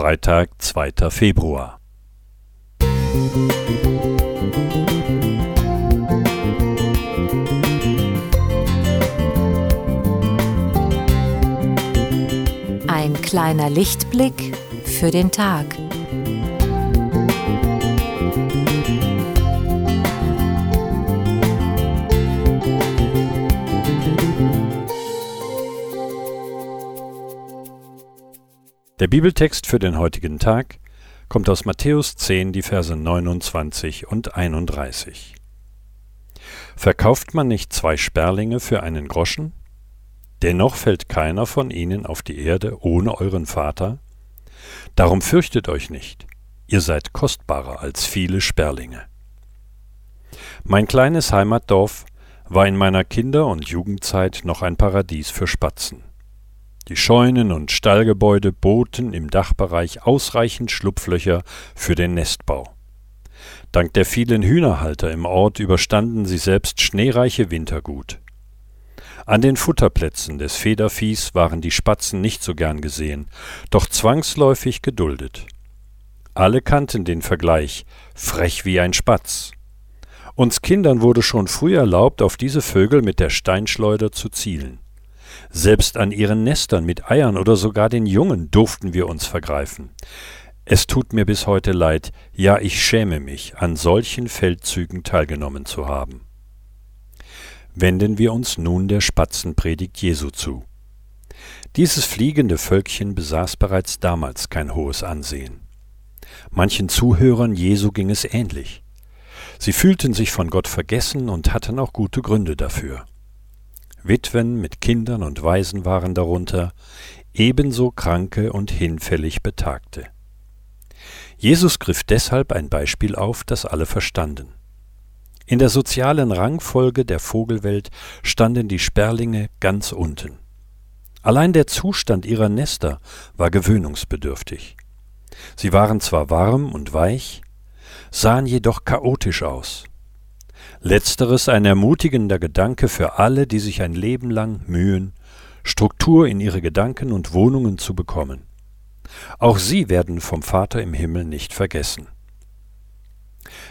Freitag, 2. Februar. Ein kleiner Lichtblick für den Tag. Der Bibeltext für den heutigen Tag kommt aus Matthäus 10, die Verse 29 und 31. Verkauft man nicht zwei Sperlinge für einen Groschen? Dennoch fällt keiner von ihnen auf die Erde ohne euren Vater? Darum fürchtet euch nicht, ihr seid kostbarer als viele Sperlinge. Mein kleines Heimatdorf war in meiner Kinder- und Jugendzeit noch ein Paradies für Spatzen. Die Scheunen und Stallgebäude boten im Dachbereich ausreichend Schlupflöcher für den Nestbau. Dank der vielen Hühnerhalter im Ort überstanden sie selbst schneereiche Winter gut. An den Futterplätzen des Federviehs waren die Spatzen nicht so gern gesehen, doch zwangsläufig geduldet. Alle kannten den Vergleich, frech wie ein Spatz. Uns Kindern wurde schon früh erlaubt, auf diese Vögel mit der Steinschleuder zu zielen. Selbst an ihren Nestern mit Eiern oder sogar den Jungen durften wir uns vergreifen. Es tut mir bis heute leid, ja ich schäme mich, an solchen Feldzügen teilgenommen zu haben. Wenden wir uns nun der Spatzenpredigt Jesu zu. Dieses fliegende Völkchen besaß bereits damals kein hohes Ansehen. Manchen Zuhörern Jesu ging es ähnlich. Sie fühlten sich von Gott vergessen und hatten auch gute Gründe dafür. Witwen mit Kindern und Waisen waren darunter, ebenso Kranke und hinfällig Betagte. Jesus griff deshalb ein Beispiel auf, das alle verstanden. In der sozialen Rangfolge der Vogelwelt standen die Sperlinge ganz unten. Allein der Zustand ihrer Nester war gewöhnungsbedürftig. Sie waren zwar warm und weich, sahen jedoch chaotisch aus. Letzteres ein ermutigender Gedanke für alle, die sich ein Leben lang mühen, Struktur in ihre Gedanken und Wohnungen zu bekommen. Auch sie werden vom Vater im Himmel nicht vergessen.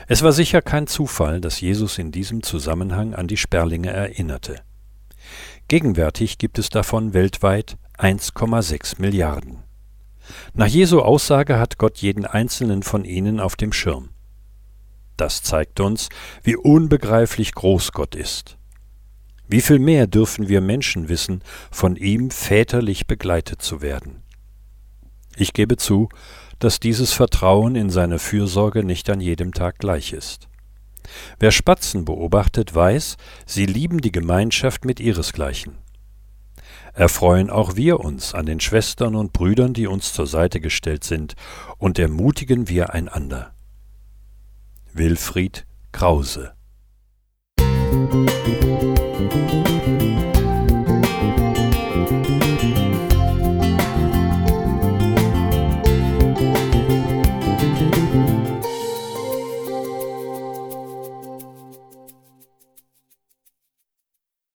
Es war sicher kein Zufall, dass Jesus in diesem Zusammenhang an die Sperlinge erinnerte. Gegenwärtig gibt es davon weltweit 1,6 Milliarden. Nach Jesu Aussage hat Gott jeden einzelnen von ihnen auf dem Schirm. Das zeigt uns, wie unbegreiflich groß Gott ist. Wie viel mehr dürfen wir Menschen wissen, von ihm väterlich begleitet zu werden. Ich gebe zu, dass dieses Vertrauen in seine Fürsorge nicht an jedem Tag gleich ist. Wer Spatzen beobachtet, weiß, sie lieben die Gemeinschaft mit ihresgleichen. Erfreuen auch wir uns an den Schwestern und Brüdern, die uns zur Seite gestellt sind, und ermutigen wir einander. Wilfried Krause